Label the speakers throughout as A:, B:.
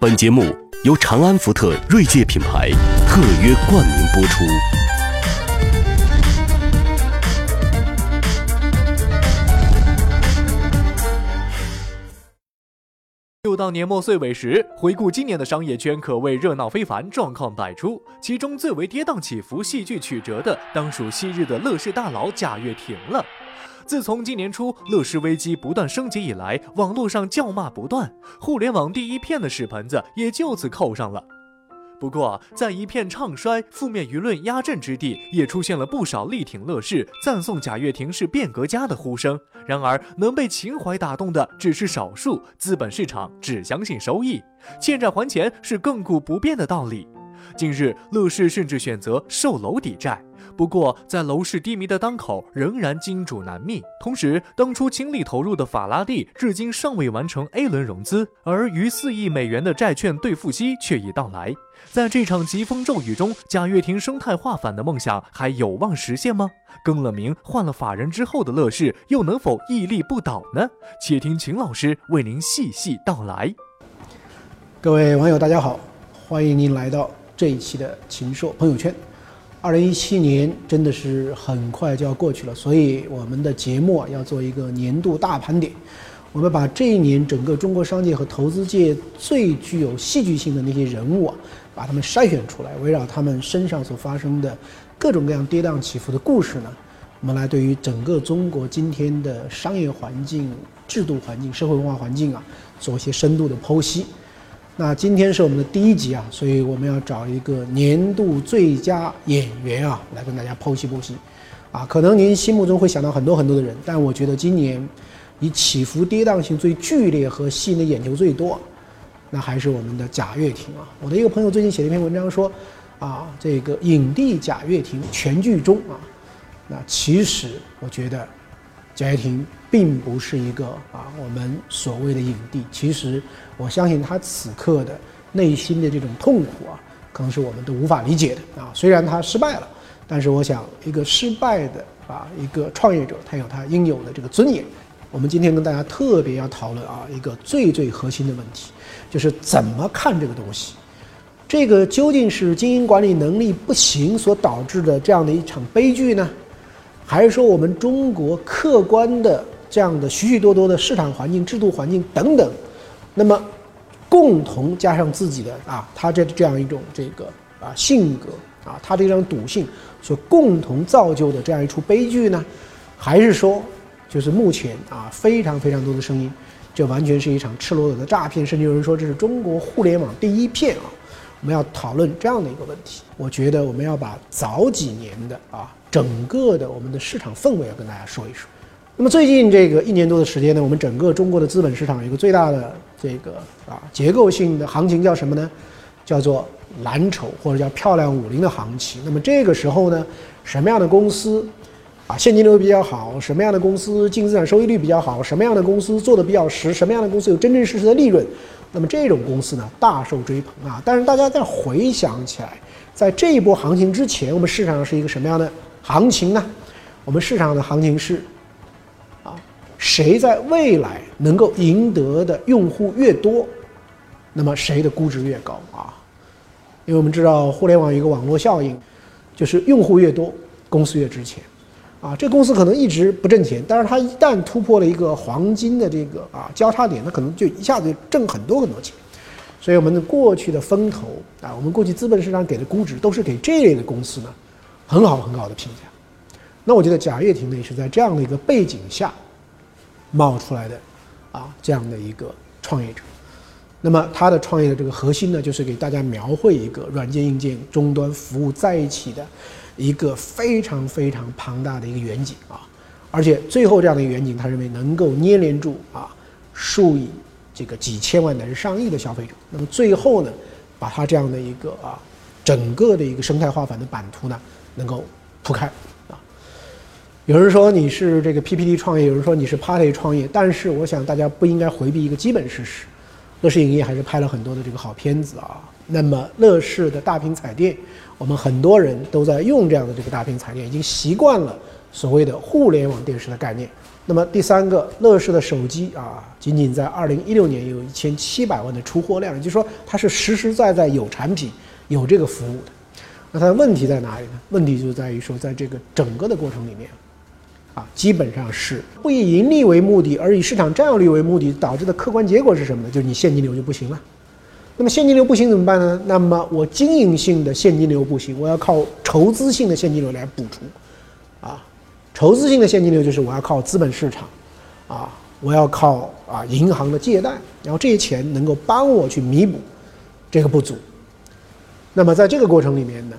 A: 本节目由长安福特锐界品牌特约冠名播出。
B: 又到年末岁尾时，回顾今年的商业圈可谓热闹非凡，状况百出。其中最为跌宕起伏、戏剧曲折的，当属昔日的乐视大佬贾跃亭了。自从今年初乐视危机不断升级以来，网络上叫骂不断，互联网第一片的屎盆子也就此扣上了。不过，在一片唱衰、负面舆论压阵之地，也出现了不少力挺乐视、赞颂贾跃亭是变革家的呼声。然而，能被情怀打动的只是少数，资本市场只相信收益，欠债还钱是亘古不变的道理。近日，乐视甚至选择售楼抵债。不过，在楼市低迷的当口，仍然金主难觅。同时，当初倾力投入的法拉第至今尚未完成 A 轮融资，而逾四亿美元的债券兑付期却已到来。在这场疾风骤雨中，贾跃亭生态化反的梦想还有望实现吗？更了名、换了法人之后的乐视，又能否屹立不倒呢？且听秦老师为您细细道来。
C: 各位网友，大家好，欢迎您来到这一期的秦朔朋友圈。二零一七年真的是很快就要过去了，所以我们的节目要做一个年度大盘点。我们把这一年整个中国商界和投资界最具有戏剧性的那些人物啊，把他们筛选出来，围绕他们身上所发生的各种各样跌宕起伏的故事呢，我们来对于整个中国今天的商业环境、制度环境、社会文化环境啊，做一些深度的剖析。那今天是我们的第一集啊，所以我们要找一个年度最佳演员啊，来跟大家剖析剖析。啊，可能您心目中会想到很多很多的人，但我觉得今年以起伏跌宕性最剧烈和吸引的眼球最多，那还是我们的贾跃亭啊。我的一个朋友最近写了一篇文章说，啊，这个影帝贾跃亭全剧终啊。那其实我觉得贾跃亭。并不是一个啊，我们所谓的影帝。其实，我相信他此刻的内心的这种痛苦啊，可能是我们都无法理解的啊。虽然他失败了，但是我想，一个失败的啊，一个创业者，他有他应有的这个尊严。我们今天跟大家特别要讨论啊，一个最最核心的问题，就是怎么看这个东西。这个究竟是经营管理能力不行所导致的这样的一场悲剧呢，还是说我们中国客观的？这样的许许多多的市场环境、制度环境等等，那么共同加上自己的啊，他这这样一种这个啊性格啊，他这种赌性所共同造就的这样一出悲剧呢？还是说，就是目前啊非常非常多的声音，这完全是一场赤裸裸的诈骗，甚至有人说这是中国互联网第一骗啊！我们要讨论这样的一个问题，我觉得我们要把早几年的啊整个的我们的市场氛围要跟大家说一说。那么最近这个一年多的时间呢，我们整个中国的资本市场有一个最大的这个啊结构性的行情叫什么呢？叫做蓝筹或者叫漂亮五零的行情。那么这个时候呢，什么样的公司啊现金流比较好？什么样的公司净资产收益率比较好？什么样的公司做的比较实？什么样的公司有真真实实的利润？那么这种公司呢大受追捧啊。但是大家再回想起来，在这一波行情之前，我们市场上是一个什么样的行情呢？我们市场的行情是。谁在未来能够赢得的用户越多，那么谁的估值越高啊？因为我们知道互联网有一个网络效应，就是用户越多，公司越值钱啊。这公司可能一直不挣钱，但是它一旦突破了一个黄金的这个啊交叉点，它可能就一下子挣很多很多钱。所以我们的过去的风投啊，我们过去资本市场给的估值都是给这类的公司呢很好很好的评价。那我觉得贾跃亭呢也是在这样的一个背景下。冒出来的，啊，这样的一个创业者，那么他的创业的这个核心呢，就是给大家描绘一个软件、硬件、终端服务在一起的一个非常非常庞大的一个远景啊，而且最后这样的一个远景，他认为能够粘连住啊数以这个几千万乃至上亿的消费者，那么最后呢，把他这样的一个啊整个的一个生态化反的版图呢，能够铺开。有人说你是这个 PPT 创业，有人说你是 Party 创业，但是我想大家不应该回避一个基本事实，乐视影业还是拍了很多的这个好片子啊。那么乐视的大屏彩电，我们很多人都在用这样的这个大屏彩电，已经习惯了所谓的互联网电视的概念。那么第三个，乐视的手机啊，仅仅在二零一六年有一千七百万的出货量，也就是说它是实实在在有产品、有这个服务的。那它的问题在哪里呢？问题就在于说，在这个整个的过程里面，啊，基本上是不以盈利为目的，而以市场占有率为目的，导致的客观结果是什么呢？就是你现金流就不行了。那么现金流不行怎么办呢？那么我经营性的现金流不行，我要靠筹资性的现金流来补充。啊，筹资性的现金流就是我要靠资本市场，啊，我要靠啊银行的借贷，然后这些钱能够帮我去弥补这个不足。那么在这个过程里面呢，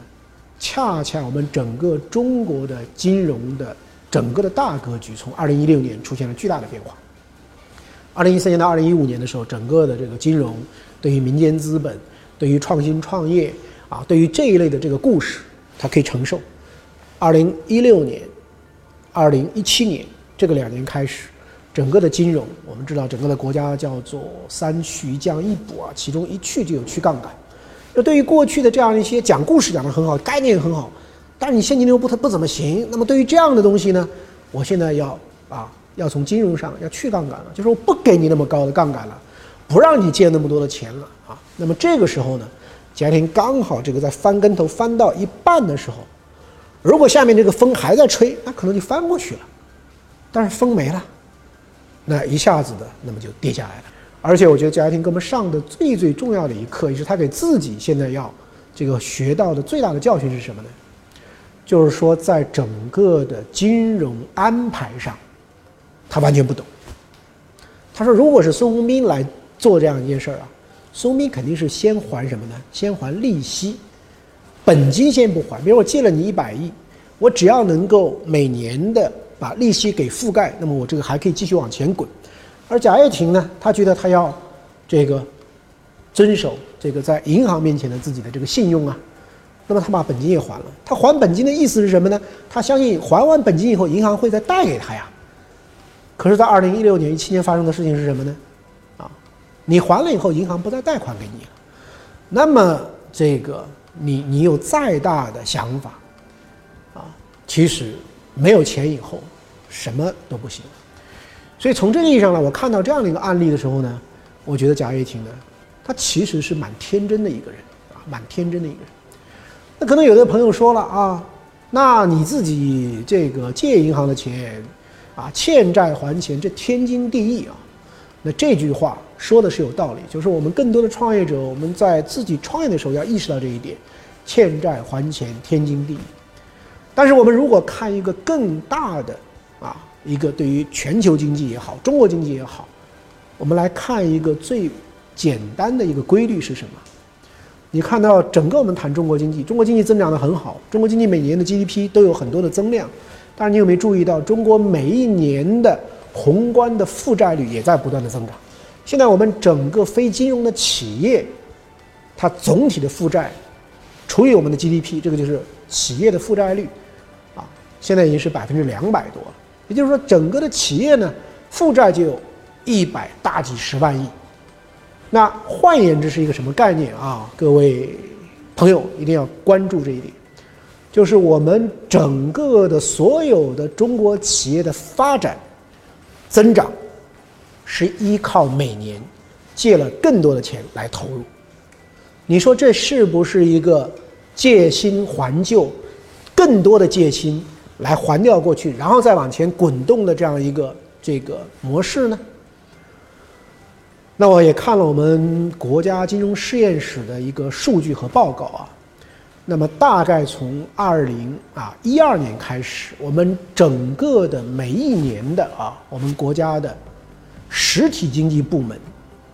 C: 恰恰我们整个中国的金融的整个的大格局，从二零一六年出现了巨大的变化。二零一三年到二零一五年的时候，整个的这个金融对于民间资本、对于创新创业啊，对于这一类的这个故事，它可以承受。二零一六年、二零一七年这个两年开始，整个的金融，我们知道整个的国家叫做三去一降一补啊，其中一去就有去杠杆。那对于过去的这样一些讲故事讲得很好，概念很好，但是你现金流不不怎么行。那么对于这样的东西呢，我现在要啊，要从金融上要去杠杆了，就是我不给你那么高的杠杆了，不让你借那么多的钱了啊。那么这个时候呢，贾跃亭刚好这个在翻跟头翻到一半的时候，如果下面这个风还在吹，那可能就翻过去了，但是风没了，那一下子的那么就跌下来了。而且我觉得贾跃亭给我们上的最最重要的一课，也是他给自己现在要这个学到的最大的教训是什么呢？就是说，在整个的金融安排上，他完全不懂。他说，如果是孙宏斌来做这样一件事儿啊，孙宏斌肯定是先还什么呢？先还利息，本金先不还。比如我借了你一百亿，我只要能够每年的把利息给覆盖，那么我这个还可以继续往前滚。而贾跃亭呢，他觉得他要这个遵守这个在银行面前的自己的这个信用啊，那么他把本金也还了。他还本金的意思是什么呢？他相信还完本金以后，银行会再贷给他呀。可是，在二零一六年、一七年发生的事情是什么呢？啊，你还了以后，银行不再贷款给你了。那么，这个你你有再大的想法啊，其实没有钱以后，什么都不行。所以从这个意义上呢，我看到这样的一个案例的时候呢，我觉得贾跃亭呢，他其实是蛮天真的一个人啊，蛮天真的一个人。那可能有的朋友说了啊，那你自己这个借银行的钱啊，欠债还钱，这天经地义啊。那这句话说的是有道理，就是我们更多的创业者，我们在自己创业的时候要意识到这一点，欠债还钱天经地义。但是我们如果看一个更大的啊。一个对于全球经济也好，中国经济也好，我们来看一个最简单的一个规律是什么？你看到整个我们谈中国经济，中国经济增长的很好，中国经济每年的 GDP 都有很多的增量，但是你有没有注意到，中国每一年的宏观的负债率也在不断的增长？现在我们整个非金融的企业，它总体的负债除以我们的 GDP，这个就是企业的负债率，啊，现在已经是百分之两百多了。也就是说，整个的企业呢，负债就有一百大几十万亿。那换言之是一个什么概念啊？各位朋友一定要关注这一点，就是我们整个的所有的中国企业的发展增长，是依靠每年借了更多的钱来投入。你说这是不是一个借新还旧，更多的借新？来还掉过去，然后再往前滚动的这样一个这个模式呢？那我也看了我们国家金融实验室的一个数据和报告啊。那么大概从二零啊一二年开始，我们整个的每一年的啊，我们国家的实体经济部门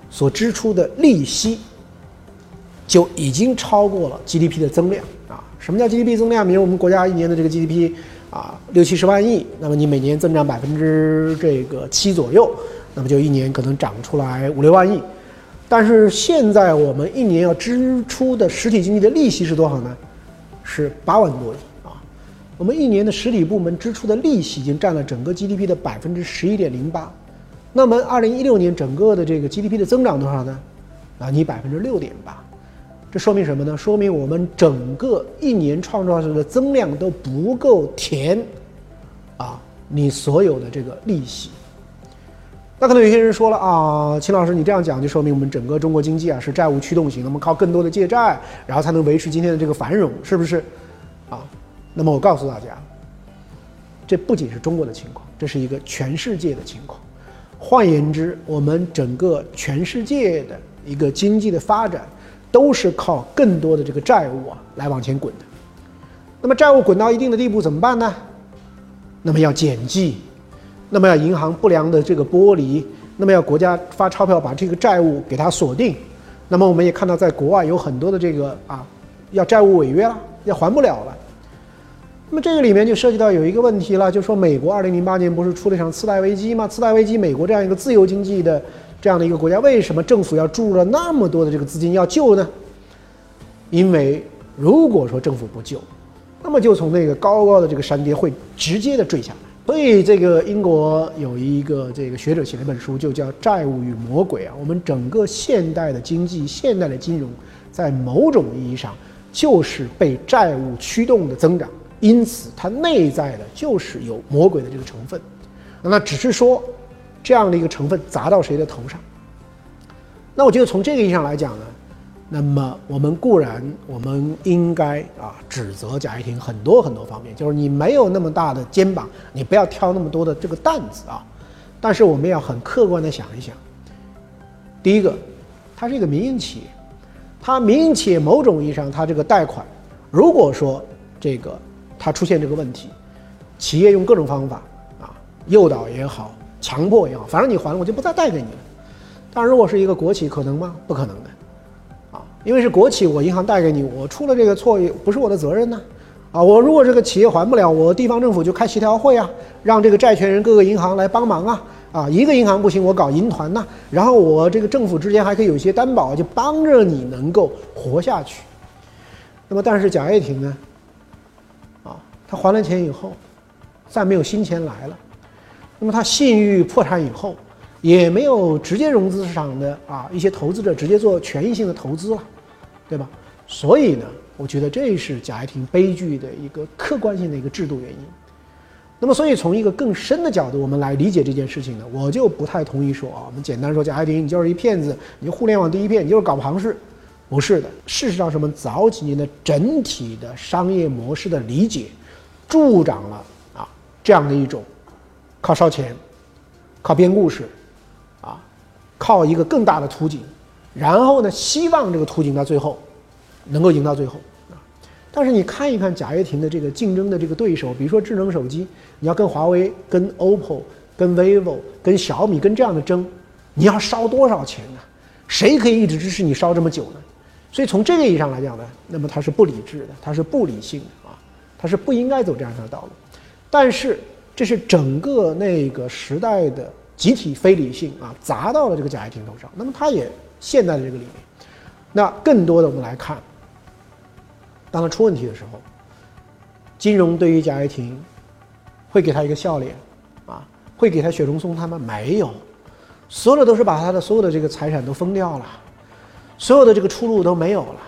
C: 所支出的利息就已经超过了 GDP 的增量啊。什么叫 GDP 增量？比如我们国家一年的这个 GDP。啊，六七十万亿，那么你每年增长百分之这个七左右，那么就一年可能涨出来五六万亿。但是现在我们一年要支出的实体经济的利息是多少呢？是八万多亿啊。我们一年的实体部门支出的利息已经占了整个 GDP 的百分之十一点零八。那么二零一六年整个的这个 GDP 的增长多少呢？啊，你百分之六点八。这说明什么呢？说明我们整个一年创造出的增量都不够填，啊，你所有的这个利息。那可能有些人说了啊，秦老师，你这样讲就说明我们整个中国经济啊是债务驱动型，那么靠更多的借债，然后才能维持今天的这个繁荣，是不是？啊，那么我告诉大家，这不仅是中国的情况，这是一个全世界的情况。换言之，我们整个全世界的一个经济的发展，都是靠更多的这个债务啊来往前滚的。那么债务滚到一定的地步怎么办呢？那么要减记。那么要银行不良的这个剥离，那么要国家发钞票把这个债务给它锁定，那么我们也看到在国外有很多的这个啊，要债务违约了，要还不了了。那么这个里面就涉及到有一个问题了，就说美国二零零八年不是出了一场次贷危机吗？次贷危机，美国这样一个自由经济的这样的一个国家，为什么政府要注入了那么多的这个资金要救呢？因为如果说政府不救，那么就从那个高高的这个山巅会直接的坠下来。所以，这个英国有一个这个学者写了一本书，就叫《债务与魔鬼》啊。我们整个现代的经济、现代的金融，在某种意义上就是被债务驱动的增长，因此它内在的就是有魔鬼的这个成分。那只是说，这样的一个成分砸到谁的头上？那我觉得从这个意义上来讲呢。那么我们固然我们应该啊指责贾跃亭很多很多方面，就是你没有那么大的肩膀，你不要挑那么多的这个担子啊。但是我们要很客观的想一想，第一个，它是一个民营企业，它民营企业某种意义上它这个贷款，如果说这个它出现这个问题，企业用各种方法啊诱导也好，强迫也好，反正你还了我就不再贷给你了。但如果是一个国企，可能吗？不可能的。因为是国企，我银行贷给你，我出了这个错也不是我的责任呢，啊，我如果这个企业还不了，我地方政府就开协调会啊，让这个债权人各个银行来帮忙啊，啊，一个银行不行，我搞银团呐，然后我这个政府之间还可以有一些担保，就帮着你能够活下去。那么，但是贾跃亭呢，啊，他还了钱以后，再没有新钱来了，那么他信誉破产以后，也没有直接融资市场的啊一些投资者直接做权益性的投资了。对吧？所以呢，我觉得这是贾跃亭悲剧的一个客观性的一个制度原因。那么，所以从一个更深的角度，我们来理解这件事情呢，我就不太同意说啊，我们简单说贾跃亭你就是一骗子，你互联网第一骗，你就是搞庞氏，不是的。事实上，是我们早几年的整体的商业模式的理解，助长了啊这样的一种靠烧钱、靠编故事啊、靠一个更大的图景。然后呢，希望这个图景到最后能够赢到最后啊！但是你看一看贾跃亭的这个竞争的这个对手，比如说智能手机，你要跟华为、跟 OPPO、跟 vivo、跟小米跟这样的争，你要烧多少钱呢？谁可以一直支持你烧这么久呢？所以从这个意义上来讲呢，那么它是不理智的，它是不理性的啊，它是不应该走这样一条道路。但是这是整个那个时代的集体非理性啊，砸到了这个贾跃亭头上，那么他也。现在的这个里面，那更多的我们来看，当他出问题的时候，金融对于贾跃亭会给他一个笑脸，啊，会给他雪中送炭吗？没有，所有的都是把他的所有的这个财产都封掉了，所有的这个出路都没有了。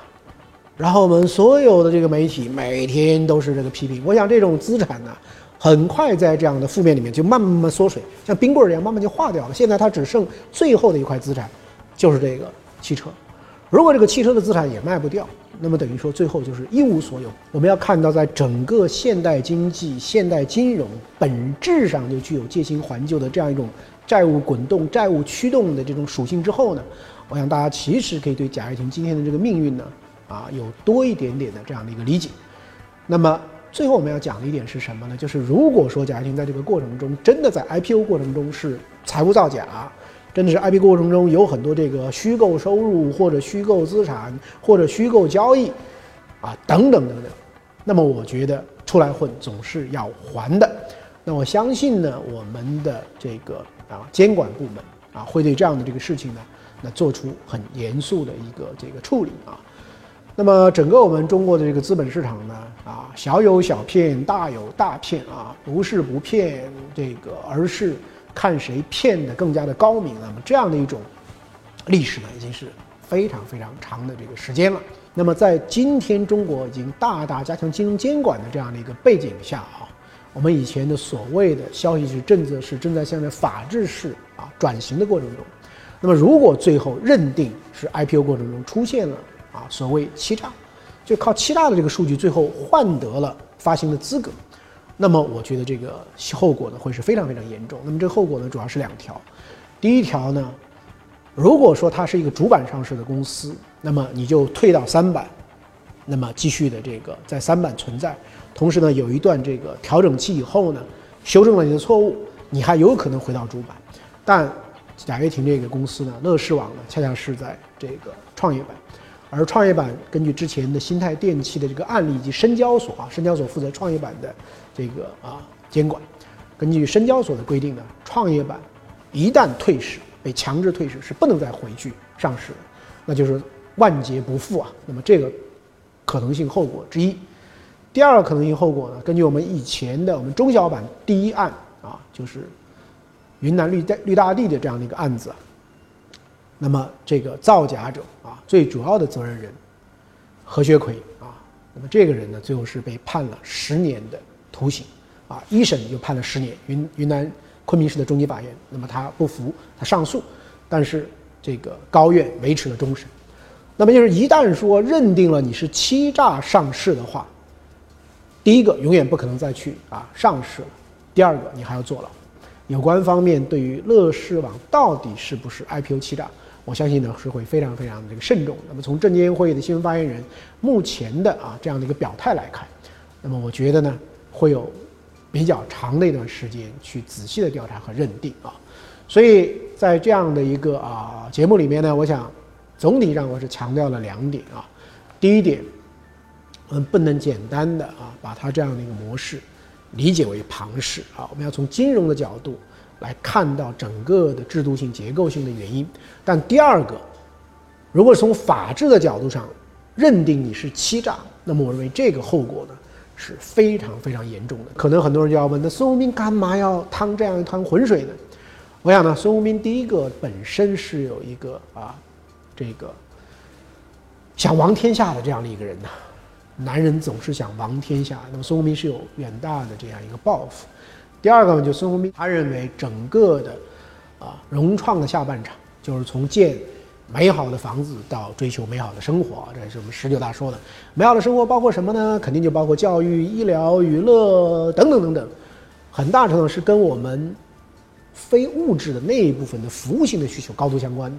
C: 然后我们所有的这个媒体每天都是这个批评。我想这种资产呢，很快在这样的负面里面就慢慢缩水，像冰棍一样慢慢就化掉了。现在它只剩最后的一块资产。就是这个汽车，如果这个汽车的资产也卖不掉，那么等于说最后就是一无所有。我们要看到，在整个现代经济、现代金融本质上就具有借新还旧的这样一种债务滚动、债务驱动的这种属性之后呢，我想大家其实可以对贾跃亭今天的这个命运呢，啊，有多一点点的这样的一个理解。那么最后我们要讲的一点是什么呢？就是如果说贾跃亭在这个过程中真的在 IPO 过程中是财务造假。真的是 IPO 过程中有很多这个虚构收入或者虚构资产或者虚构交易，啊等等等等，那么我觉得出来混总是要还的。那我相信呢，我们的这个啊监管部门啊会对这样的这个事情呢，那做出很严肃的一个这个处理啊。那么整个我们中国的这个资本市场呢，啊小有小骗，大有大骗啊，不是不骗这个，而是。看谁骗的更加的高明，那么这样的一种历史呢，已经是非常非常长的这个时间了。那么在今天中国已经大大加强金融监管的这样的一个背景下啊，我们以前的所谓的消息是政策是正在向着法治式啊转型的过程中。那么，如果最后认定是 IPO 过程中出现了啊所谓欺诈，就靠欺诈的这个数据最后换得了发行的资格，那么我觉得这个后果呢会是非常非常严重。那么这个后果呢主要是两条，第一条呢，如果说它是一个主板上市的公司，那么你就退到三板，那么继续的这个在三板存在，同时呢有一段这个调整期以后呢，修正了你的错误，你还有可能回到主板，但。贾跃亭这个公司呢，乐视网呢，恰恰是在这个创业板，而创业板根据之前的新泰电器的这个案例以及深交所啊，深交所负责创业板的这个啊监管，根据深交所的规定呢，创业板一旦退市被强制退市是不能再回去上市的，那就是万劫不复啊。那么这个可能性后果之一，第二个可能性后果呢，根据我们以前的我们中小板第一案啊，就是。云南绿大绿大地的这样的一个案子，那么这个造假者啊，最主要的责任人何学奎啊，那么这个人呢，最后是被判了十年的徒刑，啊，一审就判了十年，云云南昆明市的中级法院，那么他不服，他上诉，但是这个高院维持了终审，那么就是一旦说认定了你是欺诈上市的话，第一个永远不可能再去啊上市了，第二个你还要坐牢。有关方面对于乐视网到底是不是 IPO 欺诈，我相信呢是会非常非常的这个慎重。那么从证监会的新闻发言人目前的啊这样的一个表态来看，那么我觉得呢会有比较长的一段时间去仔细的调查和认定啊。所以在这样的一个啊节目里面呢，我想总体上我是强调了两点啊。第一点，我们不能简单的啊把它这样的一个模式。理解为庞氏啊，我们要从金融的角度来看到整个的制度性、结构性的原因。但第二个，如果从法治的角度上认定你是欺诈，那么我认为这个后果呢是非常非常严重的。可能很多人就要问：那孙宏斌干嘛要趟这样一滩浑水呢？我想呢，孙宏斌第一个本身是有一个啊，这个想亡天下的这样的一个人呐。男人总是想亡天下，那么孙宏斌是有远大的这样一个抱负。第二个呢，就孙宏斌他认为整个的啊融创的下半场，就是从建美好的房子到追求美好的生活，这是我们十九大说的。美好的生活包括什么呢？肯定就包括教育、医疗、娱乐等等等等，很大程度是跟我们非物质的那一部分的服务性的需求高度相关的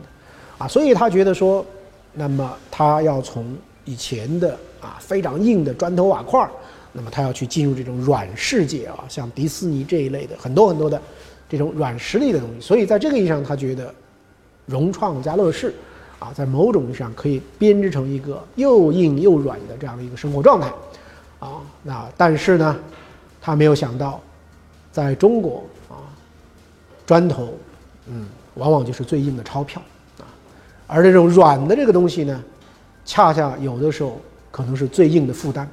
C: 啊。所以他觉得说，那么他要从以前的啊，非常硬的砖头瓦块儿，那么他要去进入这种软世界啊，像迪士尼这一类的很多很多的这种软实力的东西。所以在这个意义上，他觉得融创加乐视啊，在某种意义上可以编织成一个又硬又软的这样的一个生活状态啊。那但是呢，他没有想到，在中国啊，砖头嗯，往往就是最硬的钞票啊，而这种软的这个东西呢，恰恰有的时候。可能是最硬的负担。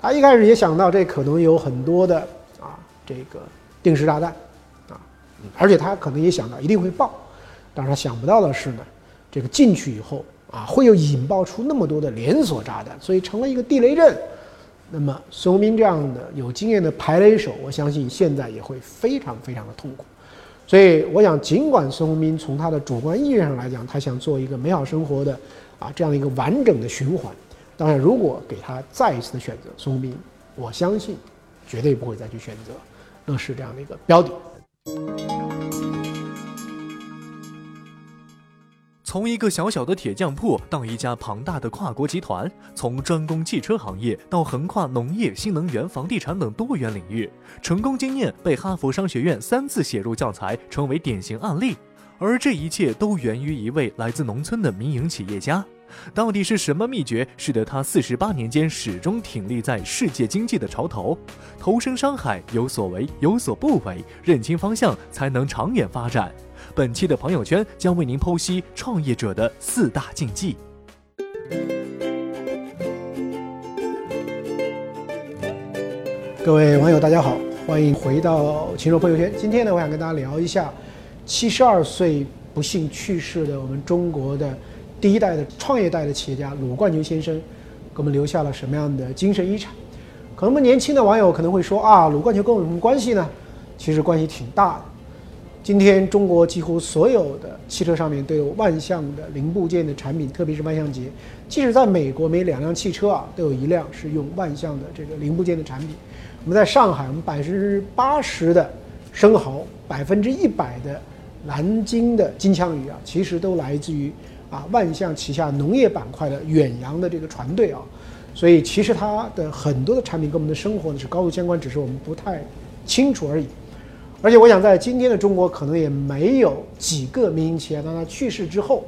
C: 他一开始也想到这可能有很多的啊，这个定时炸弹啊，而且他可能也想到一定会爆，但是他想不到的是呢，这个进去以后啊，会有引爆出那么多的连锁炸弹，所以成了一个地雷阵。那么孙宏斌这样的有经验的排雷手，我相信现在也会非常非常的痛苦。所以我想，尽管孙宏斌从他的主观意愿上来讲，他想做一个美好生活的啊这样的一个完整的循环。当然，如果给他再一次的选择，孙宏斌，我相信绝对不会再去选择乐视这样的一个标的。
B: 从一个小小的铁匠铺到一家庞大的跨国集团，从专攻汽车行业到横跨农业、新能源、房地产等多元领域，成功经验被哈佛商学院三次写入教材，成为典型案例。而这一切都源于一位来自农村的民营企业家。到底是什么秘诀，使得他四十八年间始终挺立在世界经济的潮头？投身商海，有所为，有所不为，认清方向，才能长远发展。本期的朋友圈将为您剖析创业者的四大禁忌。
C: 各位网友，大家好，欢迎回到秦朔朋友圈。今天呢，我想跟大家聊一下七十二岁不幸去世的我们中国的。第一代的创业代的企业家鲁冠球先生，给我们留下了什么样的精神遗产？可能我们年轻的网友可能会说啊，鲁冠球跟我有什么关系呢？其实关系挺大的。今天中国几乎所有的汽车上面都有万向的零部件的产品，特别是万向节。即使在美国，每两辆汽车啊都有一辆是用万向的这个零部件的产品。我们在上海，我们百分之八十的生蚝，百分之一百的南京的金枪鱼啊，其实都来自于啊万象旗下农业板块的远洋的这个船队啊。所以其实它的很多的产品跟我们的生活呢是高度相关，只是我们不太清楚而已。而且我想在今天的中国，可能也没有几个民营企业当他去世之后，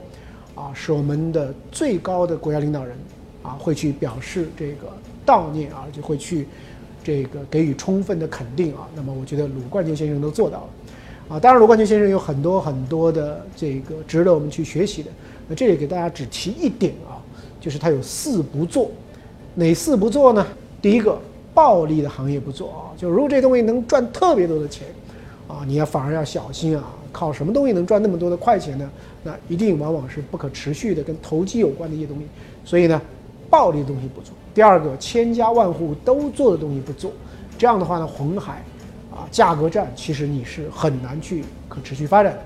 C: 啊，是我们的最高的国家领导人啊会去表示这个悼念啊，就会去这个给予充分的肯定啊。那么我觉得鲁冠球先生都做到了啊。当然，鲁冠球先生有很多很多的这个值得我们去学习的。那这里给大家只提一点啊，就是他有四不做。哪四不做呢？第一个，暴利的行业不做啊，就如果这东西能赚特别多的钱，啊，你要反而要小心啊。靠什么东西能赚那么多的快钱呢？那一定往往是不可持续的，跟投机有关的一些东西。所以呢，暴利的东西不做。第二个，千家万户都做的东西不做。这样的话呢，红海啊，价格战其实你是很难去可持续发展的。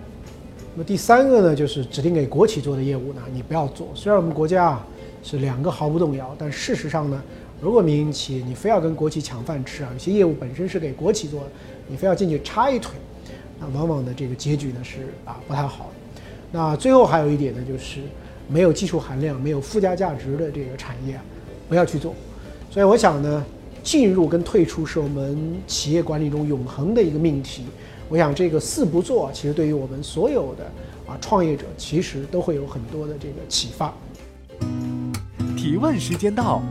C: 那么第三个呢，就是指定给国企做的业务呢，你不要做。虽然我们国家啊。是两个毫不动摇，但事实上呢，如果民营企业你非要跟国企抢饭吃啊，有些业务本身是给国企做的，你非要进去插一腿，那往往的这个结局呢是啊不太好的。那最后还有一点呢，就是没有技术含量、没有附加价值的这个产业，啊不要去做。所以我想呢，进入跟退出是我们企业管理中永恒的一个命题。我想这个四不做，其实对于我们所有的啊创业者，其实都会有很多的这个启发。
B: 提问时间到，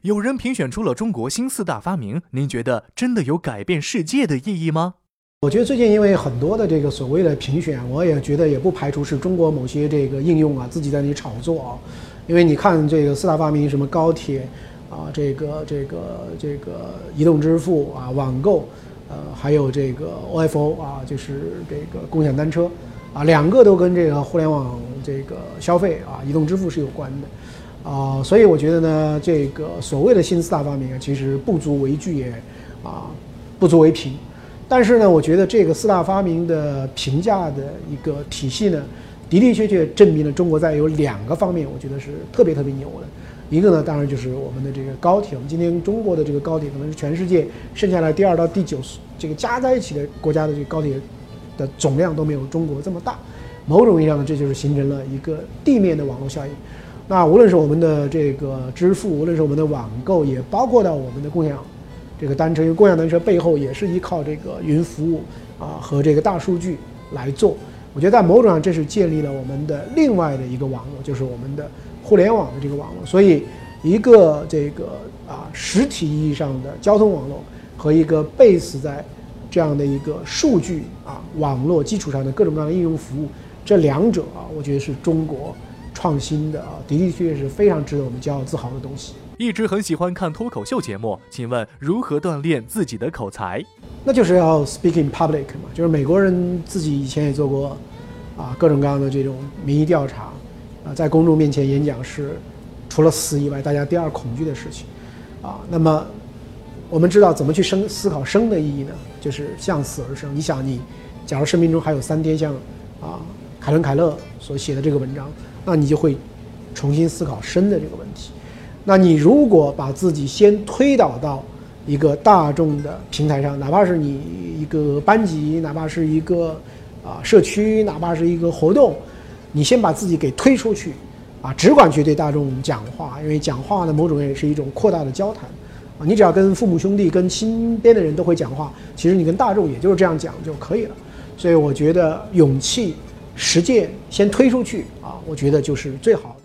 B: 有人评选出了中国新四大发明，您觉得真的有改变世界的意义吗？
C: 我觉得最近因为很多的这个所谓的评选，我也觉得也不排除是中国某些这个应用啊自己在那里炒作啊。因为你看这个四大发明，什么高铁啊，这个这个这个移动支付啊，网购，呃，还有这个 OFO 啊，就是这个共享单车啊，两个都跟这个互联网这个消费啊，移动支付是有关的。啊，所以我觉得呢，这个所谓的新四大发明啊，其实不足为惧也，啊，不足为凭。但是呢，我觉得这个四大发明的评价的一个体系呢，的的确确证明了中国在有两个方面，我觉得是特别特别牛的。一个呢，当然就是我们的这个高铁。我们今天中国的这个高铁可能是全世界剩下来第二到第九，这个加在一起的国家的这个高铁的总量都没有中国这么大。某种意义上呢，这就是形成了一个地面的网络效应。那无论是我们的这个支付，无论是我们的网购，也包括到我们的共享这个单车，因为共享单车背后也是依靠这个云服务啊和这个大数据来做。我觉得在某种上，这是建立了我们的另外的一个网络，就是我们的互联网的这个网络。所以，一个这个啊实体意义上的交通网络和一个 base 在这样的一个数据啊网络基础上的各种各样的应用服务，这两者啊，我觉得是中国。创新的啊，的的确确是非常值得我们骄傲自豪的东西。
B: 一直很喜欢看脱口秀节目，请问如何锻炼自己的口才？
C: 那就是要 speak in public 嘛，就是美国人自己以前也做过啊各种各样的这种民意调查啊，在公众面前演讲是除了死以外，大家第二恐惧的事情啊。那么我们知道怎么去生思考生的意义呢？就是向死而生。你想，你假如生命中还有三天，像啊凯伦凯勒所写的这个文章。那你就会重新思考生的这个问题。那你如果把自己先推导到一个大众的平台上，哪怕是你一个班级，哪怕是一个啊社区，哪怕是一个活动，你先把自己给推出去，啊，只管去对大众讲话，因为讲话呢，某种也是一种扩大的交谈。啊，你只要跟父母兄弟、跟身边的人都会讲话，其实你跟大众也就是这样讲就可以了。所以我觉得勇气。实践先推出去啊，我觉得就是最好的。